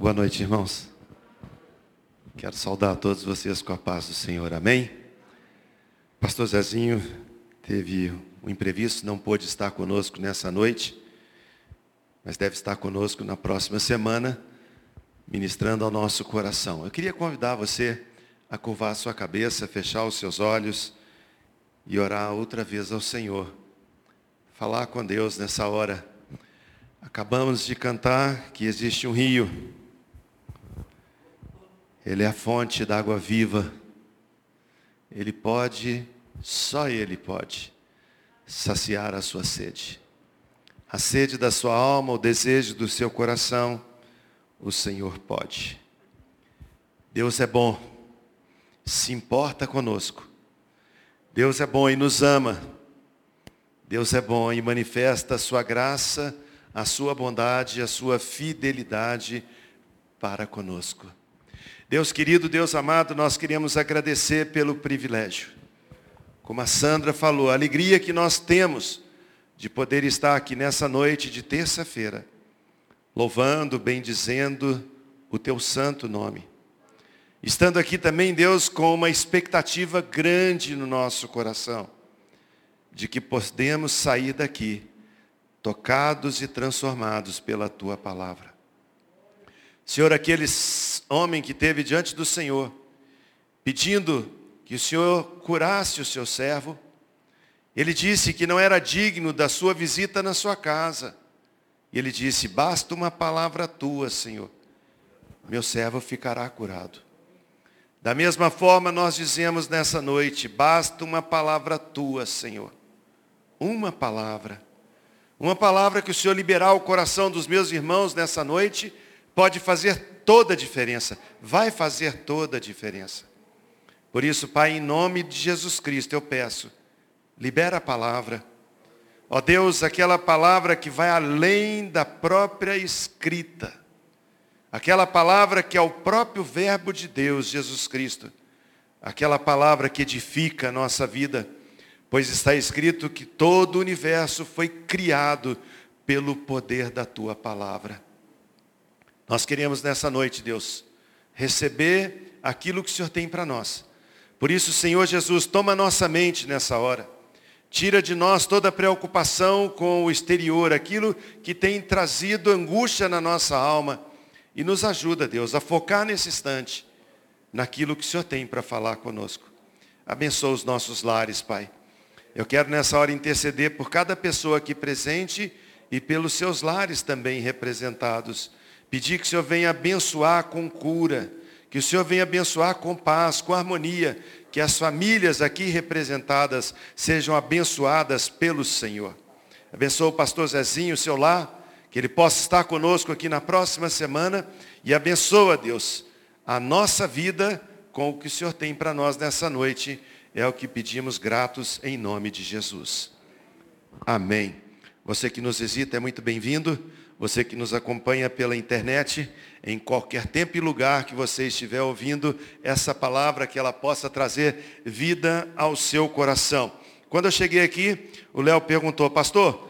Boa noite, irmãos. Quero saudar todos vocês com a paz do Senhor. Amém? Pastor Zezinho teve um imprevisto, não pôde estar conosco nessa noite, mas deve estar conosco na próxima semana, ministrando ao nosso coração. Eu queria convidar você a curvar a sua cabeça, fechar os seus olhos e orar outra vez ao Senhor. Falar com Deus nessa hora. Acabamos de cantar que existe um rio ele é a fonte da água viva. Ele pode, só Ele pode, saciar a sua sede. A sede da sua alma, o desejo do seu coração, o Senhor pode. Deus é bom, se importa conosco. Deus é bom e nos ama. Deus é bom e manifesta a sua graça, a sua bondade, a sua fidelidade para conosco. Deus querido, Deus amado, nós queremos agradecer pelo privilégio. Como a Sandra falou, a alegria que nós temos de poder estar aqui nessa noite de terça-feira, louvando, bendizendo o teu santo nome. Estando aqui também, Deus, com uma expectativa grande no nosso coração, de que podemos sair daqui tocados e transformados pela tua palavra. Senhor, aquele homem que teve diante do Senhor, pedindo que o Senhor curasse o seu servo, ele disse que não era digno da sua visita na sua casa. E ele disse: Basta uma palavra tua, Senhor, meu servo ficará curado. Da mesma forma, nós dizemos nessa noite: basta uma palavra tua, Senhor. Uma palavra. Uma palavra que o Senhor liberar o coração dos meus irmãos nessa noite pode fazer toda a diferença, vai fazer toda a diferença. Por isso, Pai, em nome de Jesus Cristo, eu peço, libera a palavra. Ó Deus, aquela palavra que vai além da própria escrita. Aquela palavra que é o próprio verbo de Deus, Jesus Cristo. Aquela palavra que edifica a nossa vida, pois está escrito que todo o universo foi criado pelo poder da tua palavra. Nós queremos nessa noite, Deus, receber aquilo que o Senhor tem para nós. Por isso, Senhor Jesus, toma nossa mente nessa hora. Tira de nós toda preocupação com o exterior, aquilo que tem trazido angústia na nossa alma. E nos ajuda, Deus, a focar nesse instante, naquilo que o Senhor tem para falar conosco. Abençoa os nossos lares, Pai. Eu quero nessa hora interceder por cada pessoa aqui presente e pelos seus lares também representados. Pedir que o Senhor venha abençoar com cura, que o Senhor venha abençoar com paz, com harmonia, que as famílias aqui representadas sejam abençoadas pelo Senhor. Abençoa o pastor Zezinho, o seu lar, que ele possa estar conosco aqui na próxima semana e abençoa, Deus, a nossa vida com o que o Senhor tem para nós nessa noite. É o que pedimos gratos em nome de Jesus. Amém. Você que nos visita é muito bem-vindo você que nos acompanha pela internet, em qualquer tempo e lugar que você estiver ouvindo essa palavra, que ela possa trazer vida ao seu coração. Quando eu cheguei aqui, o Léo perguntou, pastor,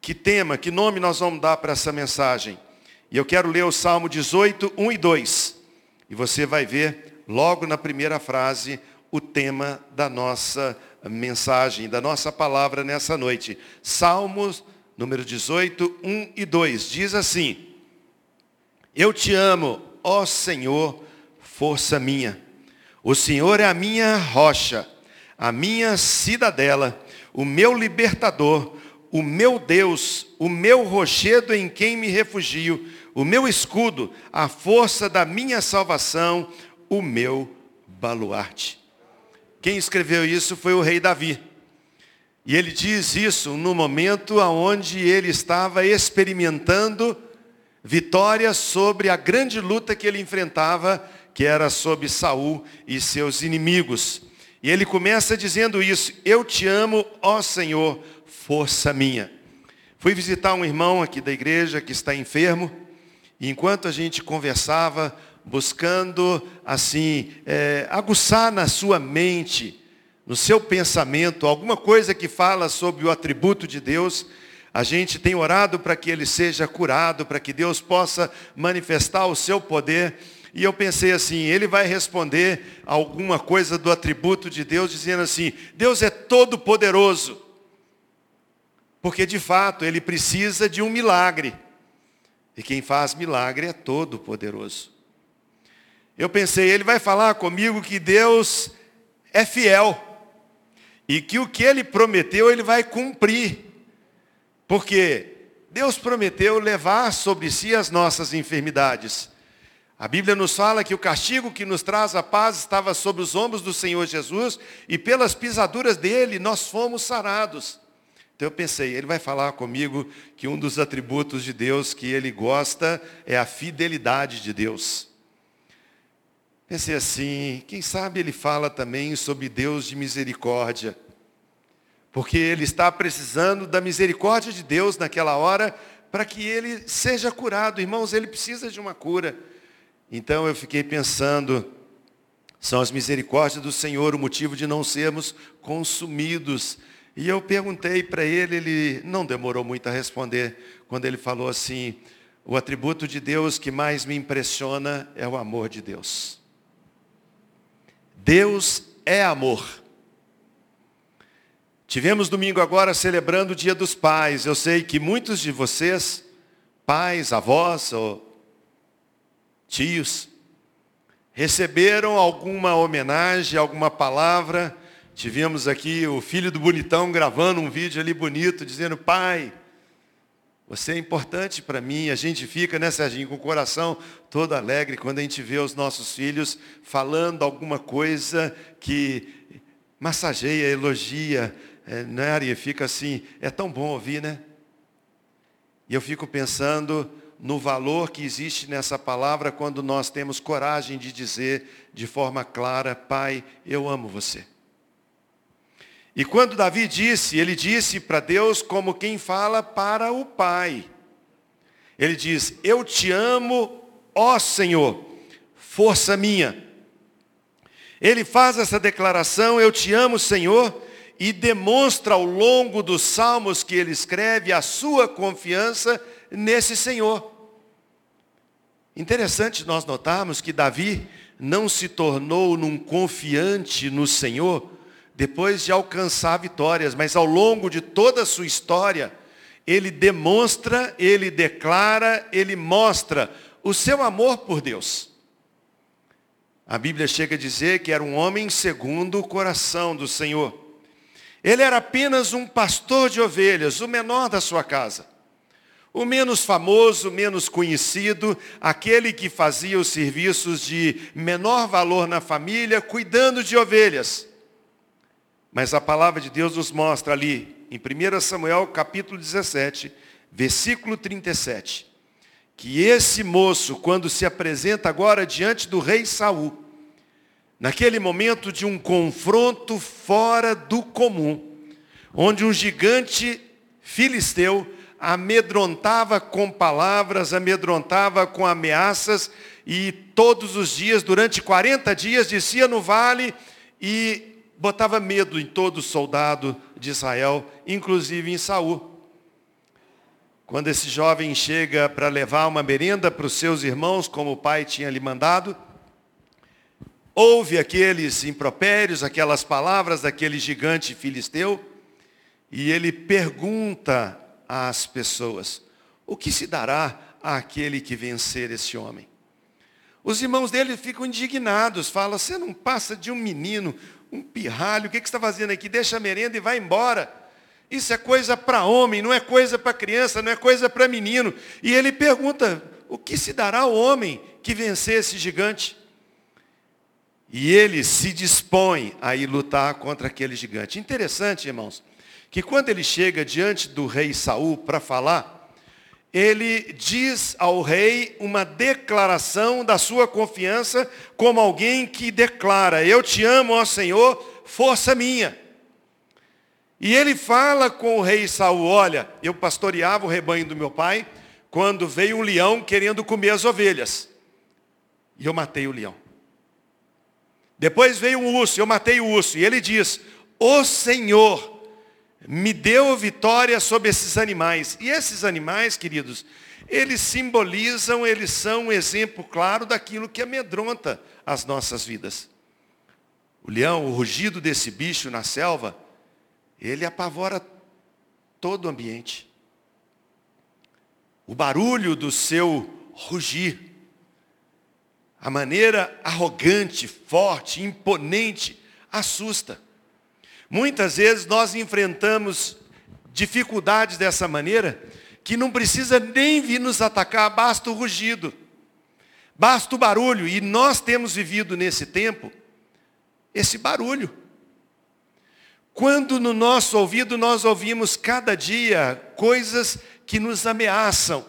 que tema, que nome nós vamos dar para essa mensagem? E eu quero ler o Salmo 18, 1 e 2. E você vai ver logo na primeira frase o tema da nossa mensagem, da nossa palavra nessa noite. Salmos número 18, 1 e 2. Diz assim: Eu te amo, ó Senhor, força minha. O Senhor é a minha rocha, a minha cidadela, o meu libertador, o meu Deus, o meu rochedo em quem me refugio, o meu escudo, a força da minha salvação, o meu baluarte. Quem escreveu isso foi o rei Davi. E ele diz isso no momento onde ele estava experimentando vitória sobre a grande luta que ele enfrentava, que era sobre Saul e seus inimigos. E ele começa dizendo isso: Eu te amo, ó Senhor, força minha. Fui visitar um irmão aqui da igreja que está enfermo, e enquanto a gente conversava, buscando assim, é, aguçar na sua mente no seu pensamento alguma coisa que fala sobre o atributo de Deus, A gente tem orado para que ele seja curado, para que Deus possa manifestar o seu poder. E eu pensei assim, ele vai responder alguma coisa do atributo de Deus, dizendo assim, Deus é todo poderoso. Porque de fato ele precisa de um milagre. E quem faz milagre é todo poderoso. Eu pensei, ele vai falar comigo que Deus é fiel. E que o que ele prometeu, ele vai cumprir. Porque Deus prometeu levar sobre si as nossas enfermidades. A Bíblia nos fala que o castigo que nos traz a paz estava sobre os ombros do Senhor Jesus e pelas pisaduras dele nós fomos sarados. Então eu pensei, ele vai falar comigo que um dos atributos de Deus que ele gosta é a fidelidade de Deus. Pensei assim, quem sabe ele fala também sobre Deus de misericórdia. Porque ele está precisando da misericórdia de Deus naquela hora para que ele seja curado. Irmãos, ele precisa de uma cura. Então eu fiquei pensando, são as misericórdias do Senhor o motivo de não sermos consumidos e eu perguntei para ele, ele não demorou muito a responder, quando ele falou assim: o atributo de Deus que mais me impressiona é o amor de Deus. Deus é amor. Tivemos domingo agora celebrando o Dia dos Pais. Eu sei que muitos de vocês, pais, avós ou tios, receberam alguma homenagem, alguma palavra Tivemos aqui o filho do bonitão gravando um vídeo ali bonito, dizendo, pai, você é importante para mim. A gente fica, né, Serginho, com o coração todo alegre quando a gente vê os nossos filhos falando alguma coisa que massageia, elogia, é, né, Ari? Fica assim, é tão bom ouvir, né? E eu fico pensando no valor que existe nessa palavra quando nós temos coragem de dizer de forma clara, Pai, eu amo você. E quando Davi disse, ele disse para Deus como quem fala para o Pai. Ele diz: Eu te amo, ó Senhor, força minha. Ele faz essa declaração, eu te amo, Senhor, e demonstra ao longo dos salmos que ele escreve a sua confiança nesse Senhor. Interessante nós notarmos que Davi não se tornou num confiante no Senhor depois de alcançar vitórias, mas ao longo de toda a sua história, ele demonstra, ele declara, ele mostra o seu amor por Deus. A Bíblia chega a dizer que era um homem segundo o coração do Senhor. Ele era apenas um pastor de ovelhas, o menor da sua casa. O menos famoso, menos conhecido, aquele que fazia os serviços de menor valor na família, cuidando de ovelhas. Mas a palavra de Deus nos mostra ali, em 1 Samuel capítulo 17, versículo 37, que esse moço, quando se apresenta agora diante do rei Saul, naquele momento de um confronto fora do comum, onde um gigante filisteu amedrontava com palavras, amedrontava com ameaças, e todos os dias, durante 40 dias, descia no vale e botava medo em todo soldado de Israel, inclusive em Saul. Quando esse jovem chega para levar uma merenda para os seus irmãos, como o pai tinha lhe mandado, ouve aqueles impropérios, aquelas palavras daquele gigante filisteu, e ele pergunta às pessoas: o que se dará àquele que vencer esse homem? Os irmãos dele ficam indignados, falam: você não passa de um menino, um pirralho, o que, que você está fazendo aqui? Deixa a merenda e vai embora. Isso é coisa para homem, não é coisa para criança, não é coisa para menino. E ele pergunta, o que se dará ao homem que vencer esse gigante? E ele se dispõe a ir lutar contra aquele gigante. Interessante, irmãos, que quando ele chega diante do rei Saul para falar, ele diz ao rei uma declaração da sua confiança como alguém que declara, eu te amo, ó Senhor, força minha. E ele fala com o rei Saul, olha, eu pastoreava o rebanho do meu pai, quando veio um leão querendo comer as ovelhas. E eu matei o leão. Depois veio um urso, eu matei o urso. E ele diz, o Senhor me deu vitória sobre esses animais. E esses animais, queridos, eles simbolizam, eles são um exemplo claro daquilo que amedronta as nossas vidas. O leão, o rugido desse bicho na selva, ele apavora todo o ambiente. O barulho do seu rugir, a maneira arrogante, forte, imponente, assusta. Muitas vezes nós enfrentamos dificuldades dessa maneira, que não precisa nem vir nos atacar, basta o rugido, basta o barulho, e nós temos vivido nesse tempo esse barulho. Quando no nosso ouvido nós ouvimos cada dia coisas que nos ameaçam,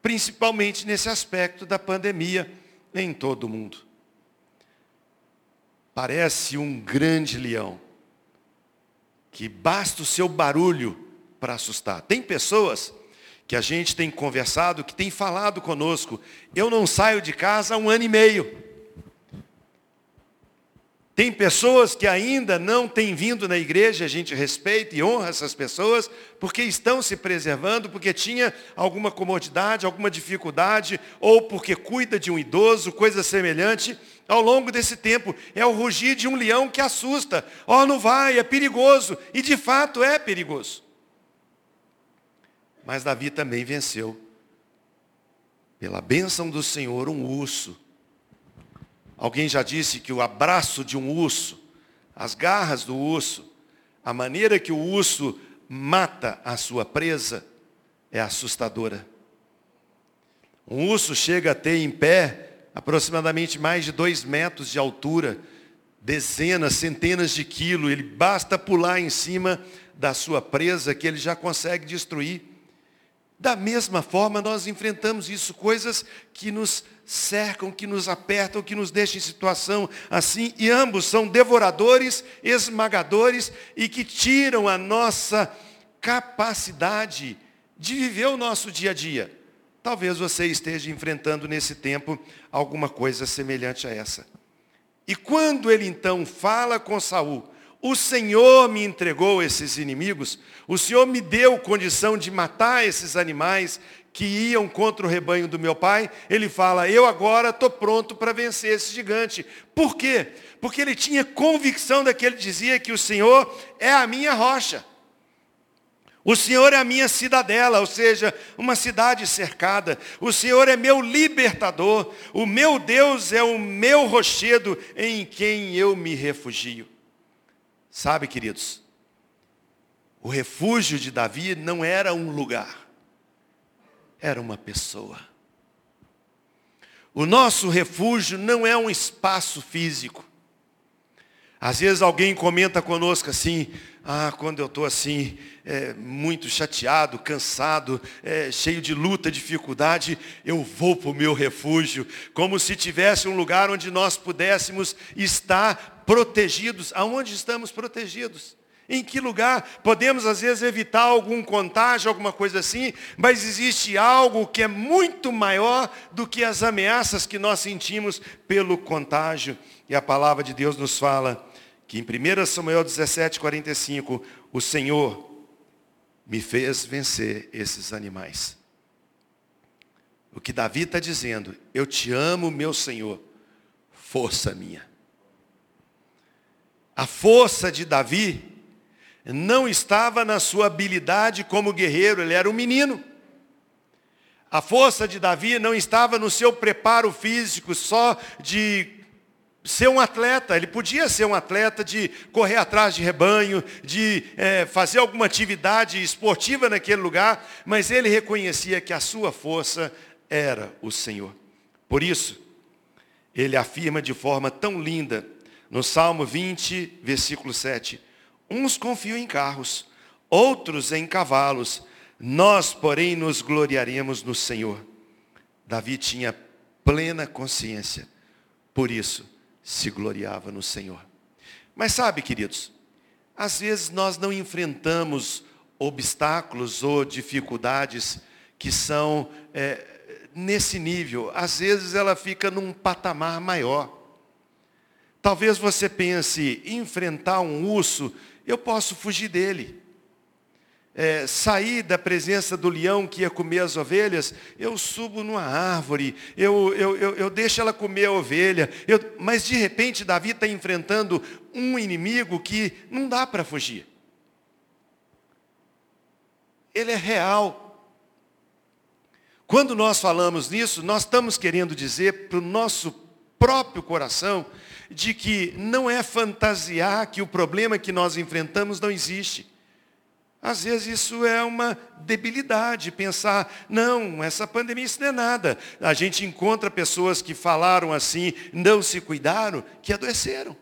principalmente nesse aspecto da pandemia em todo o mundo. Parece um grande leão, que basta o seu barulho para assustar. Tem pessoas que a gente tem conversado, que tem falado conosco, eu não saio de casa há um ano e meio. Tem pessoas que ainda não têm vindo na igreja, a gente respeita e honra essas pessoas, porque estão se preservando, porque tinha alguma comodidade, alguma dificuldade, ou porque cuida de um idoso, coisa semelhante, ao longo desse tempo. É o rugir de um leão que assusta. Oh, não vai, é perigoso. E de fato é perigoso. Mas Davi também venceu. Pela bênção do Senhor, um urso Alguém já disse que o abraço de um urso, as garras do urso, a maneira que o urso mata a sua presa é assustadora. Um urso chega a ter em pé aproximadamente mais de dois metros de altura, dezenas, centenas de quilos. Ele basta pular em cima da sua presa que ele já consegue destruir. Da mesma forma, nós enfrentamos isso, coisas que nos cercam, que nos apertam, que nos deixam em situação assim, e ambos são devoradores, esmagadores e que tiram a nossa capacidade de viver o nosso dia a dia. Talvez você esteja enfrentando nesse tempo alguma coisa semelhante a essa. E quando ele então fala com Saul, o Senhor me entregou esses inimigos, o Senhor me deu condição de matar esses animais que iam contra o rebanho do meu pai. Ele fala, eu agora estou pronto para vencer esse gigante. Por quê? Porque ele tinha convicção daquele que dizia que o Senhor é a minha rocha. O Senhor é a minha cidadela, ou seja, uma cidade cercada. O Senhor é meu libertador. O meu Deus é o meu rochedo em quem eu me refugio. Sabe, queridos, o refúgio de Davi não era um lugar, era uma pessoa. O nosso refúgio não é um espaço físico. Às vezes alguém comenta conosco assim, ah, quando eu estou assim, é, muito chateado, cansado, é, cheio de luta, dificuldade, eu vou para o meu refúgio, como se tivesse um lugar onde nós pudéssemos estar protegidos. Aonde estamos protegidos? Em que lugar? Podemos às vezes evitar algum contágio, alguma coisa assim, mas existe algo que é muito maior do que as ameaças que nós sentimos pelo contágio. E a palavra de Deus nos fala que em 1 Samuel 17, 45, o Senhor me fez vencer esses animais. O que Davi está dizendo, eu te amo, meu Senhor, força minha. A força de Davi não estava na sua habilidade como guerreiro, ele era um menino. A força de Davi não estava no seu preparo físico só de ser um atleta. Ele podia ser um atleta de correr atrás de rebanho, de é, fazer alguma atividade esportiva naquele lugar, mas ele reconhecia que a sua força era o Senhor. Por isso, ele afirma de forma tão linda no Salmo 20, versículo 7. Uns confiam em carros, outros em cavalos. Nós, porém, nos gloriaremos no Senhor. Davi tinha plena consciência, por isso se gloriava no Senhor. Mas sabe, queridos, às vezes nós não enfrentamos obstáculos ou dificuldades que são é, nesse nível. Às vezes ela fica num patamar maior. Talvez você pense, enfrentar um urso, eu posso fugir dele. é, sair da presença do leão que ia comer as ovelhas, eu subo numa árvore, eu, eu, eu, eu deixo ela comer a ovelha. Eu, mas de repente Davi está enfrentando um inimigo que não dá para fugir. Ele é real. Quando nós falamos nisso, nós estamos querendo dizer para o nosso próprio coração de que não é fantasiar que o problema que nós enfrentamos não existe. Às vezes isso é uma debilidade, pensar, não, essa pandemia isso não é nada. A gente encontra pessoas que falaram assim, não se cuidaram, que adoeceram.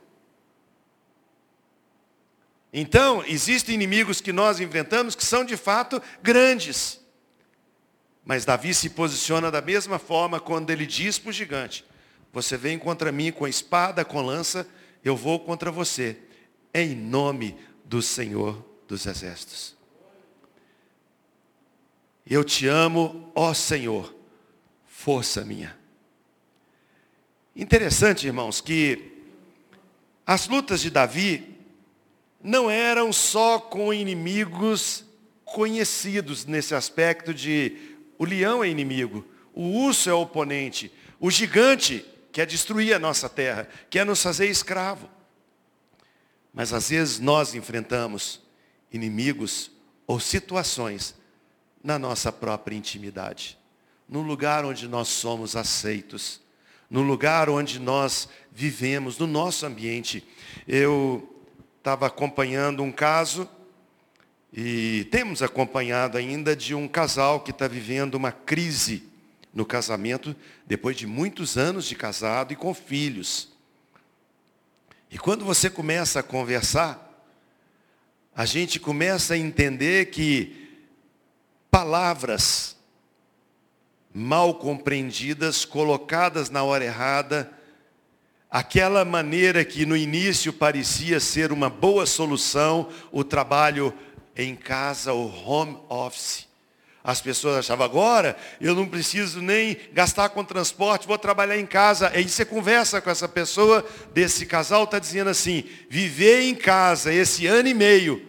Então, existem inimigos que nós enfrentamos que são de fato grandes. Mas Davi se posiciona da mesma forma quando ele diz para o gigante, você vem contra mim com espada, com lança, eu vou contra você, em nome do Senhor dos exércitos. Eu te amo, ó Senhor, força minha. Interessante, irmãos, que as lutas de Davi não eram só com inimigos conhecidos nesse aspecto de o leão é inimigo, o urso é oponente, o gigante quer destruir a nossa terra, quer nos fazer escravo. Mas às vezes nós enfrentamos inimigos ou situações na nossa própria intimidade, no lugar onde nós somos aceitos, no lugar onde nós vivemos, no nosso ambiente. Eu estava acompanhando um caso, e temos acompanhado ainda de um casal que está vivendo uma crise no casamento, depois de muitos anos de casado e com filhos. E quando você começa a conversar, a gente começa a entender que palavras mal compreendidas, colocadas na hora errada, aquela maneira que no início parecia ser uma boa solução, o trabalho em casa, o home office. As pessoas achavam, agora eu não preciso nem gastar com transporte, vou trabalhar em casa. Aí você conversa com essa pessoa desse casal, está dizendo assim, viver em casa esse ano e meio,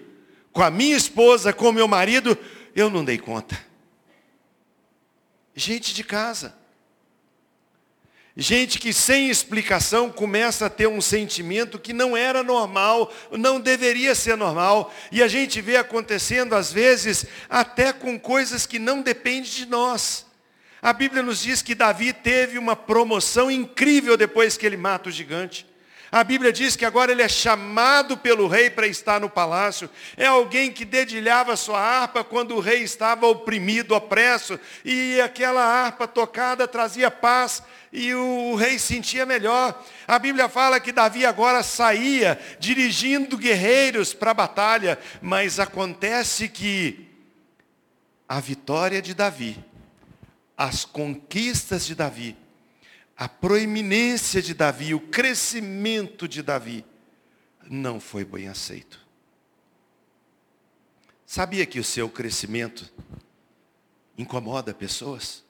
com a minha esposa, com o meu marido, eu não dei conta. Gente de casa. Gente que sem explicação começa a ter um sentimento que não era normal, não deveria ser normal, e a gente vê acontecendo às vezes até com coisas que não dependem de nós. A Bíblia nos diz que Davi teve uma promoção incrível depois que ele mata o gigante. A Bíblia diz que agora ele é chamado pelo rei para estar no palácio. É alguém que dedilhava sua harpa quando o rei estava oprimido, opresso, e aquela harpa tocada trazia paz e o rei sentia melhor. A Bíblia fala que Davi agora saía dirigindo guerreiros para a batalha, mas acontece que a vitória de Davi, as conquistas de Davi, a proeminência de Davi, o crescimento de Davi, não foi bem aceito. Sabia que o seu crescimento incomoda pessoas?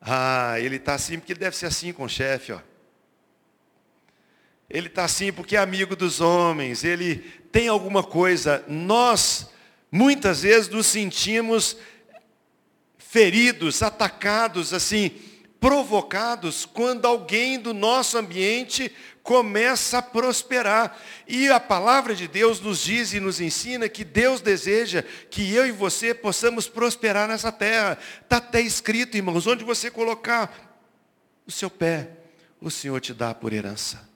Ah, ele está assim porque ele deve ser assim com o chefe, ó. Ele está assim porque é amigo dos homens, ele tem alguma coisa. Nós, muitas vezes, nos sentimos feridos, atacados, assim, provocados quando alguém do nosso ambiente começa a prosperar. E a palavra de Deus nos diz e nos ensina que Deus deseja que eu e você possamos prosperar nessa terra. Está até escrito, irmãos, onde você colocar o seu pé, o Senhor te dá por herança.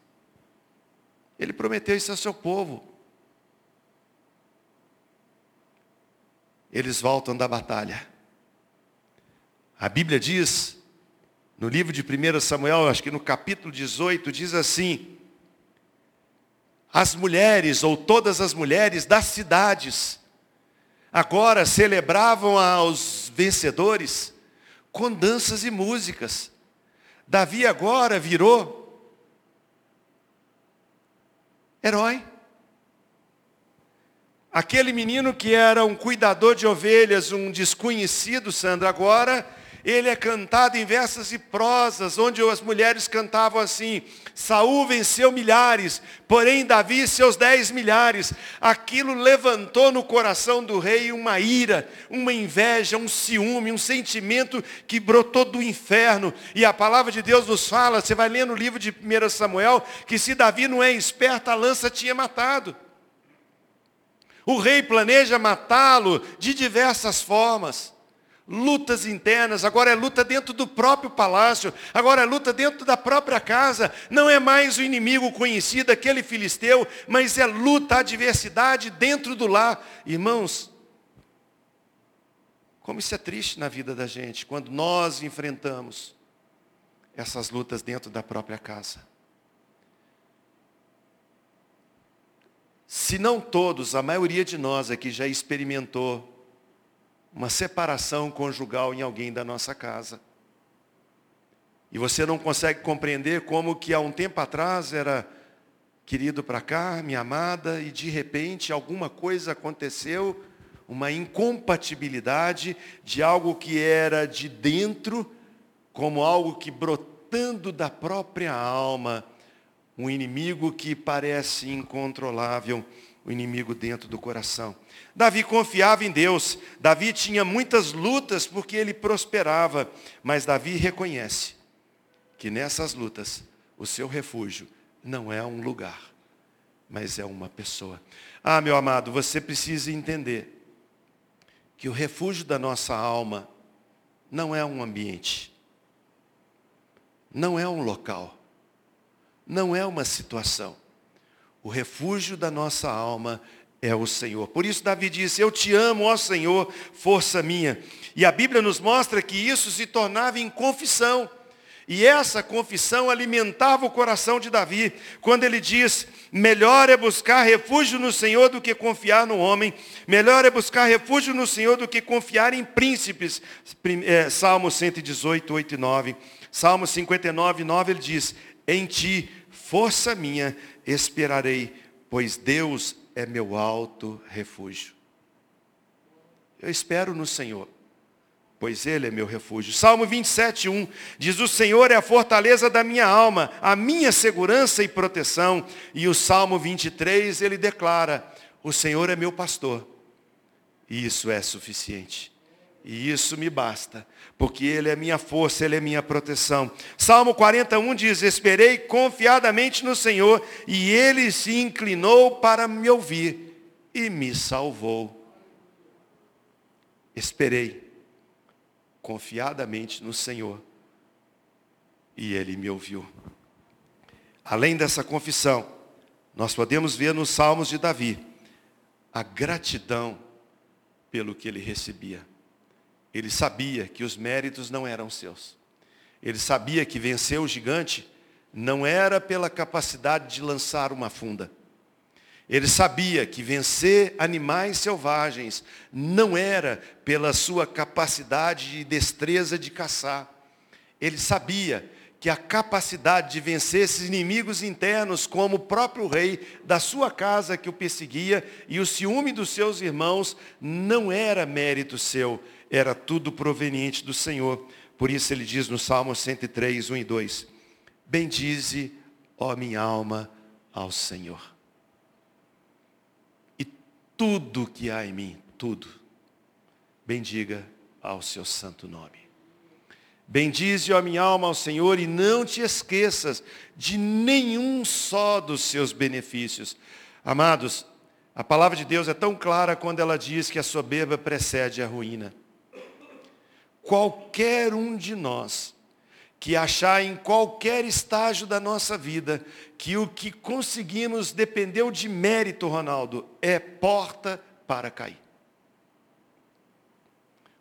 Ele prometeu isso ao seu povo. Eles voltam da batalha. A Bíblia diz no livro de 1 Samuel, acho que no capítulo 18, diz assim: As mulheres, ou todas as mulheres das cidades, agora celebravam aos vencedores com danças e músicas. Davi agora virou herói. Aquele menino que era um cuidador de ovelhas, um desconhecido, Sandra, agora ele é cantado em versas e prosas, onde as mulheres cantavam assim: Saul venceu milhares, porém Davi seus dez milhares. Aquilo levantou no coração do rei uma ira, uma inveja, um ciúme, um sentimento que brotou do inferno. E a palavra de Deus nos fala, você vai ler no livro de 1 Samuel, que se Davi não é esperto, a lança tinha matado. O rei planeja matá-lo de diversas formas. Lutas internas, agora é luta dentro do próprio palácio, agora é luta dentro da própria casa. Não é mais o inimigo conhecido, aquele filisteu, mas é luta, adversidade dentro do lar. Irmãos, como isso é triste na vida da gente, quando nós enfrentamos essas lutas dentro da própria casa. Se não todos, a maioria de nós aqui já experimentou uma separação conjugal em alguém da nossa casa. E você não consegue compreender como que há um tempo atrás era querido para cá, minha amada, e de repente alguma coisa aconteceu, uma incompatibilidade de algo que era de dentro, como algo que brotando da própria alma, um inimigo que parece incontrolável, o inimigo dentro do coração. Davi confiava em Deus, Davi tinha muitas lutas porque ele prosperava, mas Davi reconhece que nessas lutas o seu refúgio não é um lugar, mas é uma pessoa. Ah, meu amado, você precisa entender que o refúgio da nossa alma não é um ambiente, não é um local não é uma situação. O refúgio da nossa alma é o Senhor. Por isso Davi disse, eu te amo, ó Senhor, força minha. E a Bíblia nos mostra que isso se tornava em confissão. E essa confissão alimentava o coração de Davi, quando ele diz, melhor é buscar refúgio no Senhor do que confiar no homem, melhor é buscar refúgio no Senhor do que confiar em príncipes. É, Salmo 118, 8 e 9. Salmo 59, 9, ele diz, em ti Força minha, esperarei, pois Deus é meu alto refúgio. Eu espero no Senhor, pois Ele é meu refúgio. Salmo 27, 1 diz: O Senhor é a fortaleza da minha alma, a minha segurança e proteção. E o Salmo 23, ele declara: O Senhor é meu pastor, e isso é suficiente. E isso me basta, porque Ele é minha força, Ele é minha proteção. Salmo 41 diz: Esperei confiadamente no Senhor, e Ele se inclinou para me ouvir e me salvou. Esperei confiadamente no Senhor, e Ele me ouviu. Além dessa confissão, nós podemos ver nos Salmos de Davi a gratidão pelo que ele recebia. Ele sabia que os méritos não eram seus. Ele sabia que vencer o gigante não era pela capacidade de lançar uma funda. Ele sabia que vencer animais selvagens não era pela sua capacidade e destreza de caçar. Ele sabia que a capacidade de vencer esses inimigos internos, como o próprio rei da sua casa que o perseguia, e o ciúme dos seus irmãos, não era mérito seu, era tudo proveniente do Senhor. Por isso ele diz no Salmo 103, 1 e 2: Bendize, ó minha alma, ao Senhor. E tudo que há em mim, tudo, bendiga ao seu santo nome. Bendize, ó minha alma, ao Senhor, e não te esqueças de nenhum só dos seus benefícios. Amados, a palavra de Deus é tão clara quando ela diz que a soberba precede a ruína qualquer um de nós que achar em qualquer estágio da nossa vida que o que conseguimos dependeu de mérito, Ronaldo, é porta para cair.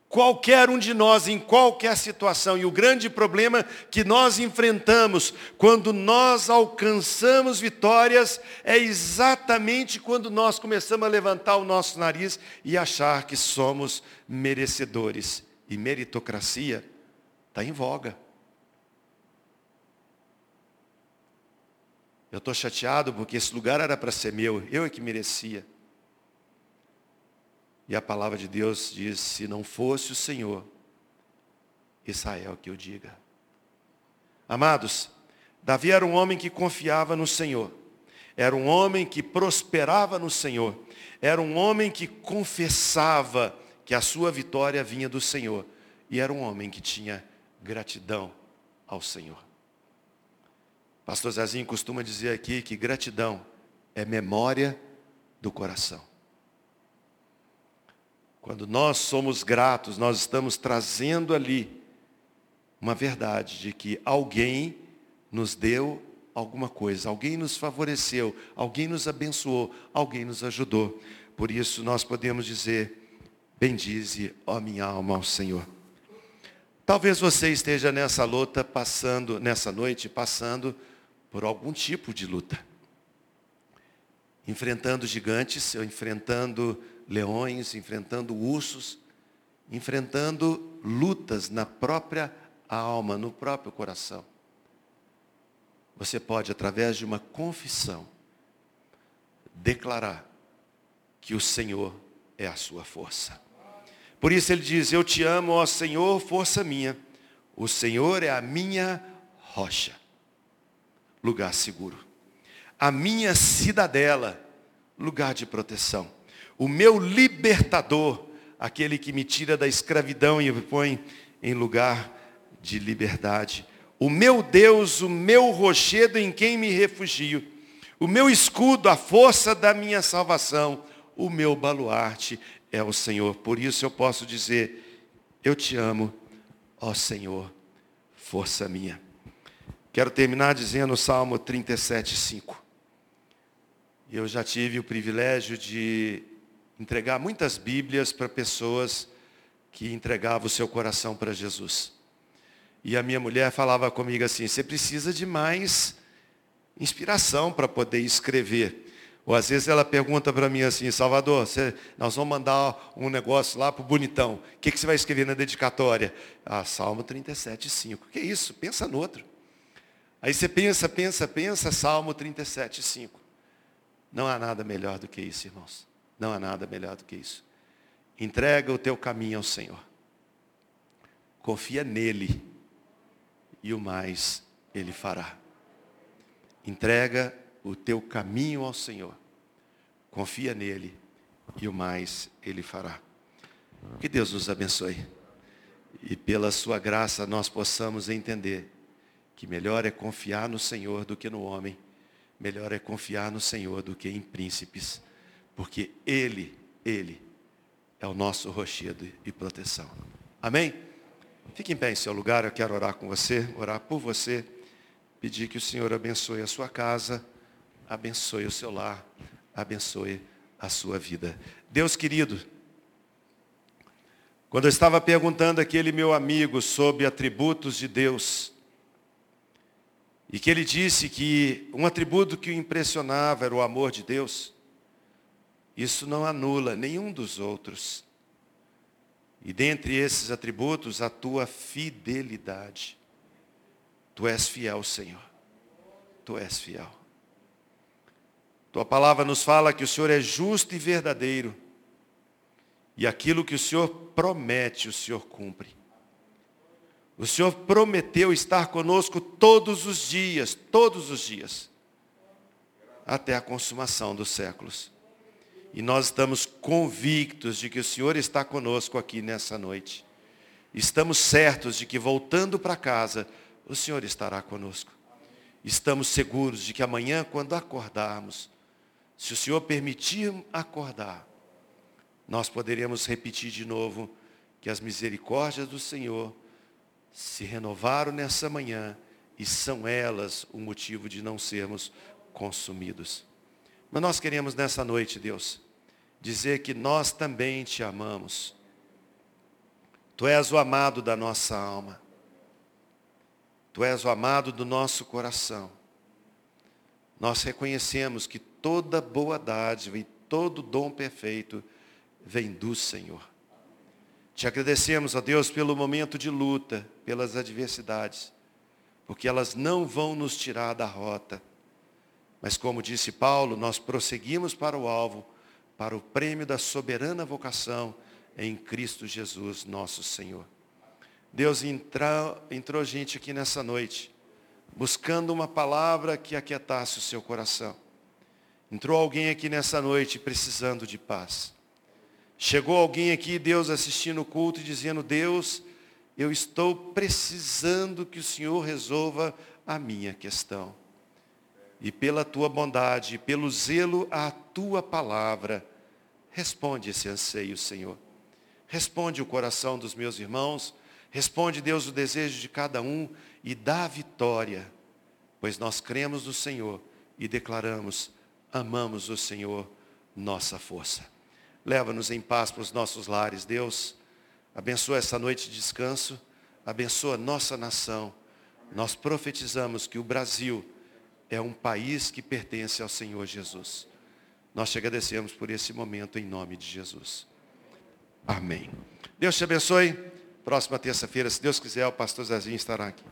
Qualquer um de nós, em qualquer situação, e o grande problema que nós enfrentamos quando nós alcançamos vitórias é exatamente quando nós começamos a levantar o nosso nariz e achar que somos merecedores e meritocracia está em voga. Eu estou chateado porque esse lugar era para ser meu, eu é que merecia. E a palavra de Deus diz: se não fosse o Senhor, Israel que o diga. Amados, Davi era um homem que confiava no Senhor. Era um homem que prosperava no Senhor. Era um homem que confessava que a sua vitória vinha do Senhor. E era um homem que tinha gratidão ao Senhor. Pastor Zezinho costuma dizer aqui que gratidão é memória do coração. Quando nós somos gratos, nós estamos trazendo ali uma verdade de que alguém nos deu alguma coisa, alguém nos favoreceu, alguém nos abençoou, alguém nos ajudou. Por isso nós podemos dizer: Bendize, ó minha alma, ao Senhor. Talvez você esteja nessa luta passando, nessa noite, passando por algum tipo de luta. Enfrentando gigantes, enfrentando leões, enfrentando ursos, enfrentando lutas na própria alma, no próprio coração. Você pode, através de uma confissão, declarar que o Senhor é a sua força. Por isso ele diz: Eu te amo, ó Senhor, força minha. O Senhor é a minha rocha, lugar seguro. A minha cidadela, lugar de proteção. O meu libertador, aquele que me tira da escravidão e me põe em lugar de liberdade. O meu Deus, o meu rochedo em quem me refugio. O meu escudo, a força da minha salvação. O meu baluarte é o Senhor. Por isso eu posso dizer, eu te amo, ó Senhor, força minha. Quero terminar dizendo o Salmo 37, 5. Eu já tive o privilégio de entregar muitas Bíblias para pessoas que entregavam o seu coração para Jesus. E a minha mulher falava comigo assim: você precisa de mais inspiração para poder escrever. Ou às vezes ela pergunta para mim assim, Salvador, você, nós vamos mandar um negócio lá para o bonitão. O que, que você vai escrever na dedicatória? Ah, Salmo 37, 5. Que isso? Pensa no outro. Aí você pensa, pensa, pensa, Salmo 37, 5. Não há nada melhor do que isso, irmãos. Não há nada melhor do que isso. Entrega o teu caminho ao Senhor. Confia nele. E o mais ele fará. Entrega o teu caminho ao Senhor. Confia nele e o mais ele fará. Que Deus nos abençoe. E pela sua graça nós possamos entender que melhor é confiar no Senhor do que no homem. Melhor é confiar no Senhor do que em príncipes. Porque Ele, Ele é o nosso rochedo e proteção. Amém? Fique em pé em seu lugar, eu quero orar com você, orar por você, pedir que o Senhor abençoe a sua casa abençoe o seu lar, abençoe a sua vida. Deus querido, quando eu estava perguntando aquele meu amigo sobre atributos de Deus, e que ele disse que um atributo que o impressionava era o amor de Deus, isso não anula nenhum dos outros. E dentre esses atributos, a tua fidelidade. Tu és fiel, Senhor. Tu és fiel. Tua palavra nos fala que o Senhor é justo e verdadeiro. E aquilo que o Senhor promete, o Senhor cumpre. O Senhor prometeu estar conosco todos os dias, todos os dias, até a consumação dos séculos. E nós estamos convictos de que o Senhor está conosco aqui nessa noite. Estamos certos de que voltando para casa, o Senhor estará conosco. Estamos seguros de que amanhã, quando acordarmos, se o Senhor permitir acordar, nós poderemos repetir de novo que as misericórdias do Senhor se renovaram nessa manhã e são elas o motivo de não sermos consumidos. Mas nós queremos nessa noite, Deus, dizer que nós também te amamos. Tu és o amado da nossa alma. Tu és o amado do nosso coração. Nós reconhecemos que toda boa dádiva e todo dom perfeito vem do Senhor. Te agradecemos, ó Deus, pelo momento de luta, pelas adversidades, porque elas não vão nos tirar da rota. Mas como disse Paulo, nós prosseguimos para o alvo, para o prêmio da soberana vocação em Cristo Jesus, nosso Senhor. Deus entrou, entrou gente aqui nessa noite, buscando uma palavra que aquietasse o seu coração. Entrou alguém aqui nessa noite precisando de paz. Chegou alguém aqui, Deus assistindo o culto e dizendo, Deus, eu estou precisando que o Senhor resolva a minha questão. E pela tua bondade, pelo zelo à tua palavra, responde esse anseio, Senhor. Responde o coração dos meus irmãos, responde, Deus, o desejo de cada um e dá vitória, pois nós cremos no Senhor e declaramos, amamos o Senhor, nossa força. Leva-nos em paz para os nossos lares, Deus. Abençoa essa noite de descanso, abençoa nossa nação. Nós profetizamos que o Brasil é um país que pertence ao Senhor Jesus. Nós te agradecemos por esse momento em nome de Jesus. Amém. Deus te abençoe. Próxima terça-feira, se Deus quiser, o pastor Zezinho estará aqui.